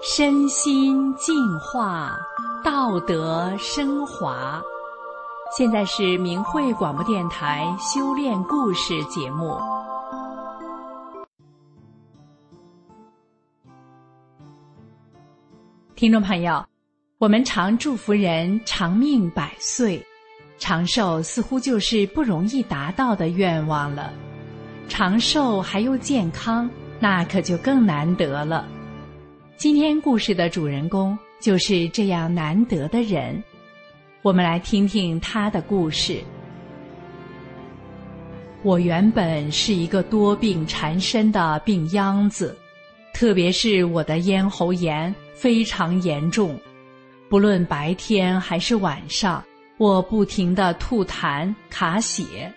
身心净化，道德升华。现在是明慧广播电台修炼故事节目。听众朋友，我们常祝福人长命百岁，长寿似乎就是不容易达到的愿望了。长寿还又健康，那可就更难得了。今天故事的主人公就是这样难得的人，我们来听听他的故事。我原本是一个多病缠身的病秧子，特别是我的咽喉炎非常严重，不论白天还是晚上，我不停的吐痰卡血，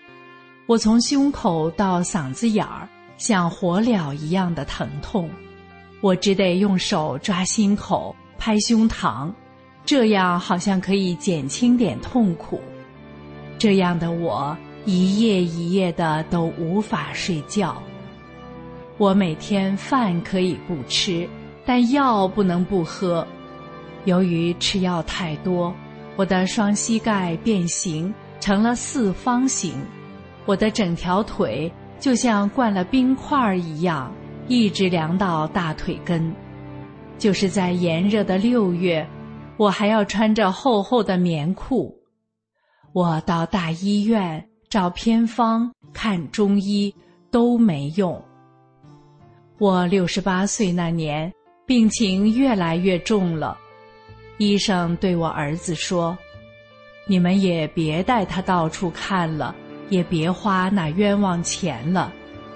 我从胸口到嗓子眼儿像火燎一样的疼痛。我只得用手抓心口、拍胸膛，这样好像可以减轻点痛苦。这样的我一夜一夜的都无法睡觉。我每天饭可以不吃，但药不能不喝。由于吃药太多，我的双膝盖变形成了四方形，我的整条腿就像灌了冰块一样。一直凉到大腿根，就是在炎热的六月，我还要穿着厚厚的棉裤。我到大医院找偏方、看中医都没用。我六十八岁那年，病情越来越重了，医生对我儿子说：“你们也别带他到处看了，也别花那冤枉钱了。”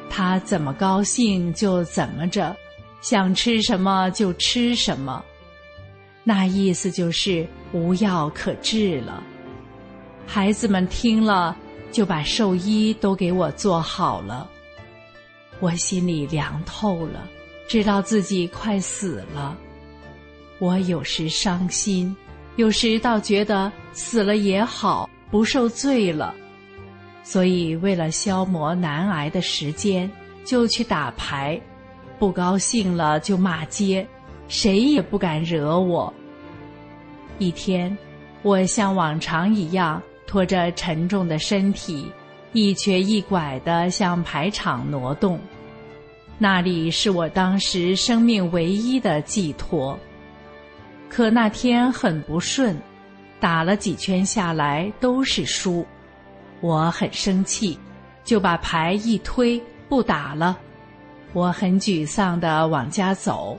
他怎么高兴就怎么着，想吃什么就吃什么，那意思就是无药可治了。孩子们听了，就把寿衣都给我做好了。我心里凉透了，知道自己快死了。我有时伤心，有时倒觉得死了也好，不受罪了。所以，为了消磨难挨的时间，就去打牌，不高兴了就骂街，谁也不敢惹我。一天，我像往常一样拖着沉重的身体，一瘸一拐地向牌场挪动，那里是我当时生命唯一的寄托。可那天很不顺，打了几圈下来都是输。我很生气，就把牌一推，不打了。我很沮丧的往家走。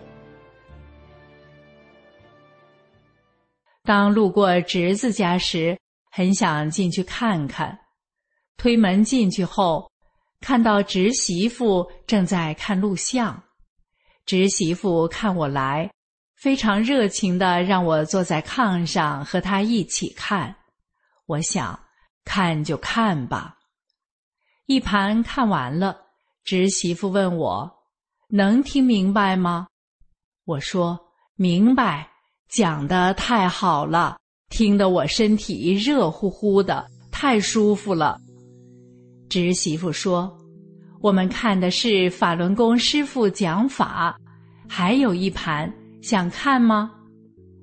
当路过侄子家时，很想进去看看。推门进去后，看到侄媳妇正在看录像。侄媳妇看我来，非常热情的让我坐在炕上和她一起看。我想。看就看吧，一盘看完了，侄媳妇问我：“能听明白吗？”我说：“明白，讲的太好了，听得我身体热乎乎的，太舒服了。”侄媳妇说：“我们看的是法轮功师傅讲法，还有一盘，想看吗？”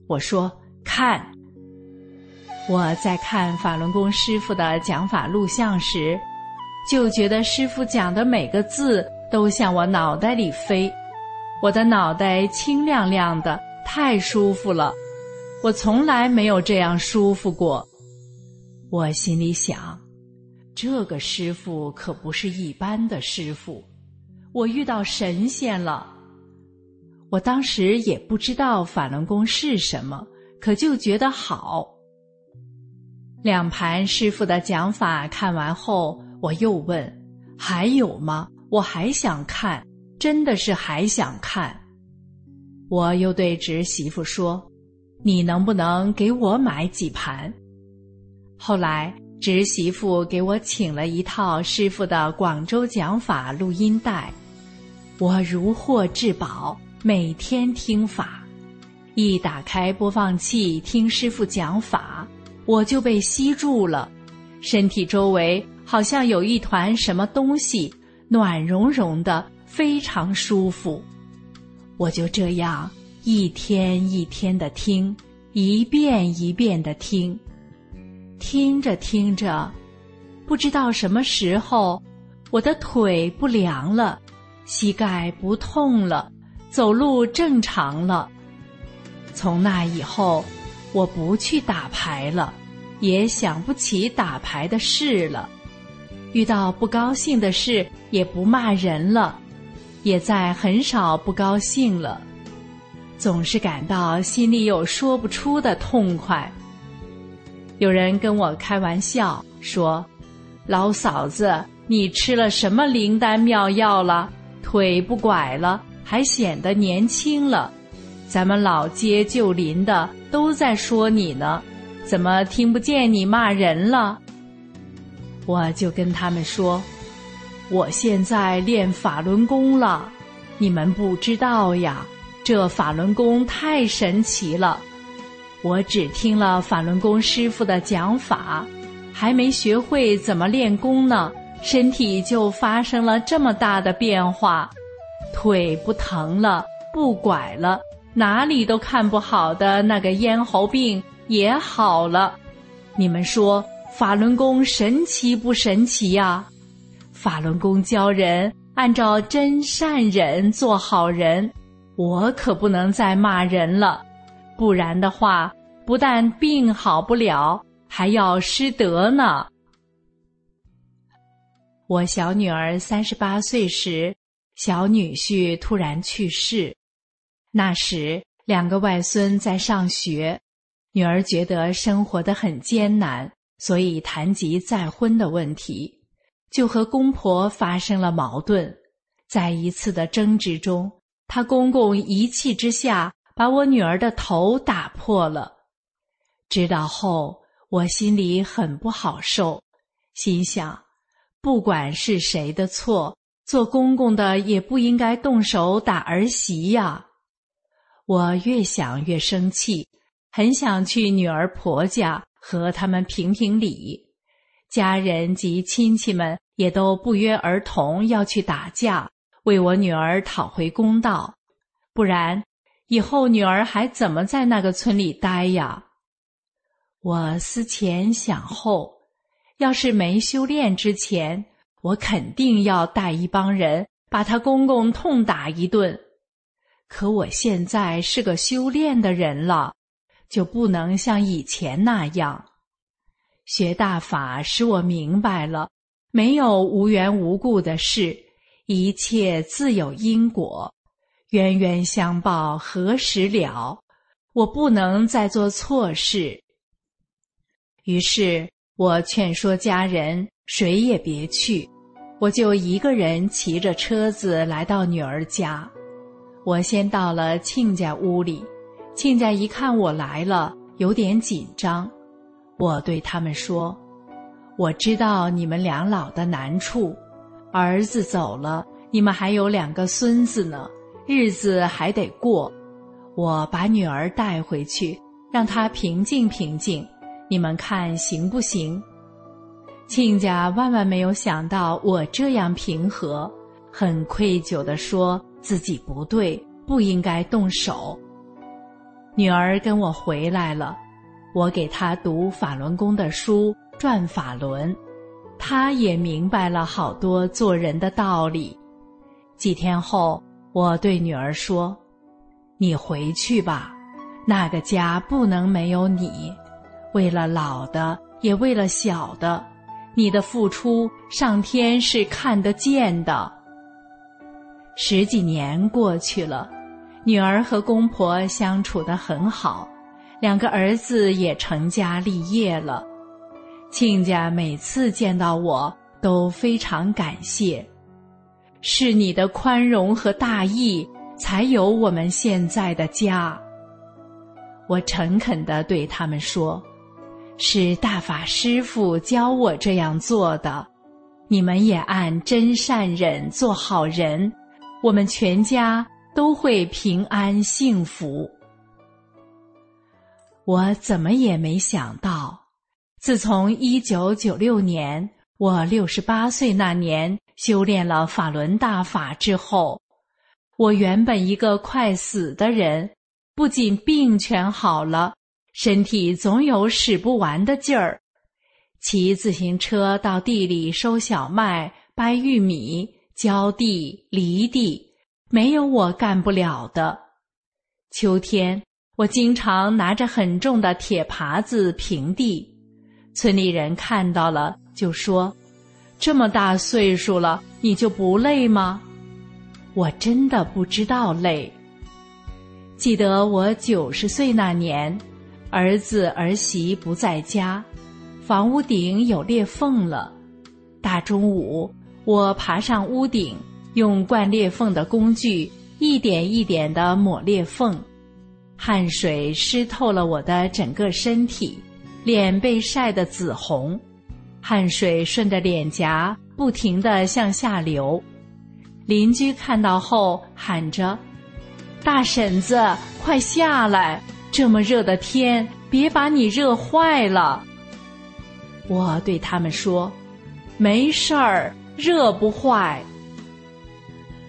我说：“看。”我在看法轮功师傅的讲法录像时，就觉得师傅讲的每个字都向我脑袋里飞，我的脑袋清亮亮的，太舒服了。我从来没有这样舒服过。我心里想，这个师傅可不是一般的师傅，我遇到神仙了。我当时也不知道法轮功是什么，可就觉得好。两盘师傅的讲法看完后，我又问：“还有吗？我还想看，真的是还想看。”我又对侄媳妇说：“你能不能给我买几盘？”后来侄媳妇给我请了一套师傅的广州讲法录音带，我如获至宝，每天听法，一打开播放器听师傅讲法。我就被吸住了，身体周围好像有一团什么东西，暖融融的，非常舒服。我就这样一天一天的听，一遍一遍的听。听着听着，不知道什么时候，我的腿不凉了，膝盖不痛了，走路正常了。从那以后，我不去打牌了，也想不起打牌的事了。遇到不高兴的事，也不骂人了，也再很少不高兴了，总是感到心里有说不出的痛快。有人跟我开玩笑说：“老嫂子，你吃了什么灵丹妙药了？腿不拐了，还显得年轻了。咱们老街旧邻的都在说你呢，怎么听不见你骂人了？”我就跟他们说：“我现在练法轮功了，你们不知道呀，这法轮功太神奇了。我只听了法轮功师傅的讲法，还没学会怎么练功呢，身体就发生了这么大的变化，腿不疼了，不拐了，哪里都看不好的那个咽喉病也好了。你们说？”法轮功神奇不神奇呀？法轮功教人按照真善忍做好人，我可不能再骂人了，不然的话，不但病好不了，还要失德呢。我小女儿三十八岁时，小女婿突然去世，那时两个外孙在上学，女儿觉得生活的很艰难。所以谈及再婚的问题，就和公婆发生了矛盾。在一次的争执中，他公公一气之下把我女儿的头打破了。知道后，我心里很不好受，心想：不管是谁的错，做公公的也不应该动手打儿媳呀。我越想越生气，很想去女儿婆家。和他们评评理，家人及亲戚们也都不约而同要去打架，为我女儿讨回公道。不然，以后女儿还怎么在那个村里待呀？我思前想后，要是没修炼之前，我肯定要带一帮人把他公公痛打一顿。可我现在是个修炼的人了。就不能像以前那样学大法，使我明白了，没有无缘无故的事，一切自有因果，冤冤相报何时了？我不能再做错事。于是我劝说家人，谁也别去，我就一个人骑着车子来到女儿家。我先到了亲家屋里。亲家一看我来了，有点紧张。我对他们说：“我知道你们两老的难处，儿子走了，你们还有两个孙子呢，日子还得过。我把女儿带回去，让她平静平静，你们看行不行？”亲家万万没有想到我这样平和，很愧疚地说自己不对，不应该动手。女儿跟我回来了，我给她读法轮功的书，转法轮，她也明白了好多做人的道理。几天后，我对女儿说：“你回去吧，那个家不能没有你。为了老的，也为了小的，你的付出，上天是看得见的。”十几年过去了。女儿和公婆相处得很好，两个儿子也成家立业了。亲家每次见到我都非常感谢，是你的宽容和大义，才有我们现在的家。我诚恳地对他们说：“是大法师父教我这样做的，你们也按真善忍做好人，我们全家。”都会平安幸福。我怎么也没想到，自从一九九六年我六十八岁那年修炼了法轮大法之后，我原本一个快死的人，不仅病全好了，身体总有使不完的劲儿。骑自行车到地里收小麦、掰玉米、浇地、犁地，没有我干不了的。秋天，我经常拿着很重的铁耙子平地，村里人看到了就说：“这么大岁数了，你就不累吗？”我真的不知道累。记得我九十岁那年，儿子儿媳不在家，房屋顶有裂缝了。大中午，我爬上屋顶，用灌裂缝的工具一点一点地抹裂缝，汗水湿透了我的整个身体，脸被晒得紫红，汗水顺着脸颊不停地向下流。邻居看到后喊着：“大婶子，快下来！这么热的天，别把你热坏了。”我对他们说：“没事儿，热不坏。”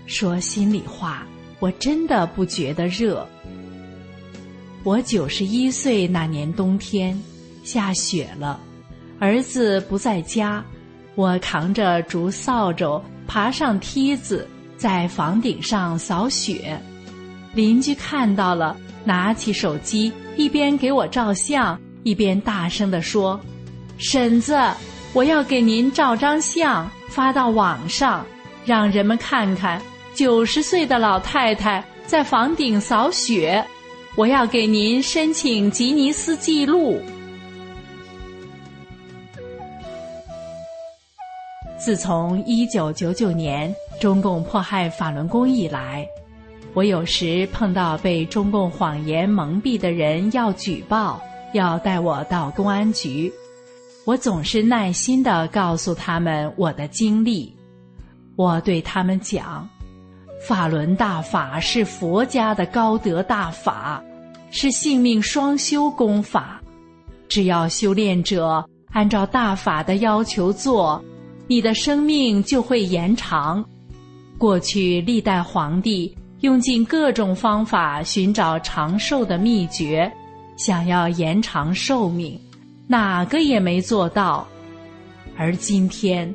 说心里话，我真的不觉得热。我九十一岁那年冬天，下雪了，儿子不在家，我扛着竹扫帚。爬上梯子，在房顶上扫雪。邻居看到了，拿起手机，一边给我照相，一边大声地说：“婶子，我要给您照张相，发到网上，让人们看看九十岁的老太太在房顶扫雪。我要给您申请吉尼斯纪录。”自从一九九九年中共迫害法轮功以来，我有时碰到被中共谎言蒙蔽的人要举报，要带我到公安局，我总是耐心地告诉他们我的经历。我对他们讲，法轮大法是佛家的高德大法，是性命双修功法，只要修炼者按照大法的要求做。你的生命就会延长。过去历代皇帝用尽各种方法寻找长寿的秘诀，想要延长寿命，哪个也没做到。而今天，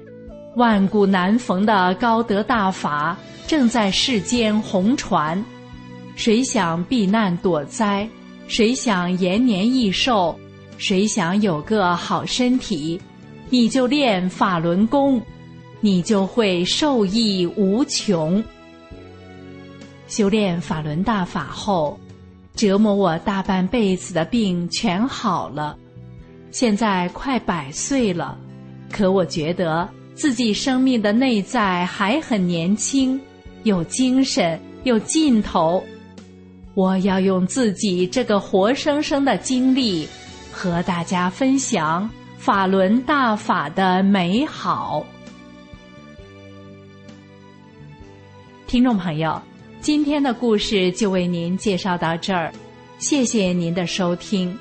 万古难逢的高德大法正在世间红传。谁想避难躲灾？谁想延年益寿？谁想有个好身体？你就练法轮功，你就会受益无穷。修炼法轮大法后，折磨我大半辈子的病全好了。现在快百岁了，可我觉得自己生命的内在还很年轻，有精神，有劲头。我要用自己这个活生生的经历，和大家分享。法轮大法的美好，听众朋友，今天的故事就为您介绍到这儿，谢谢您的收听。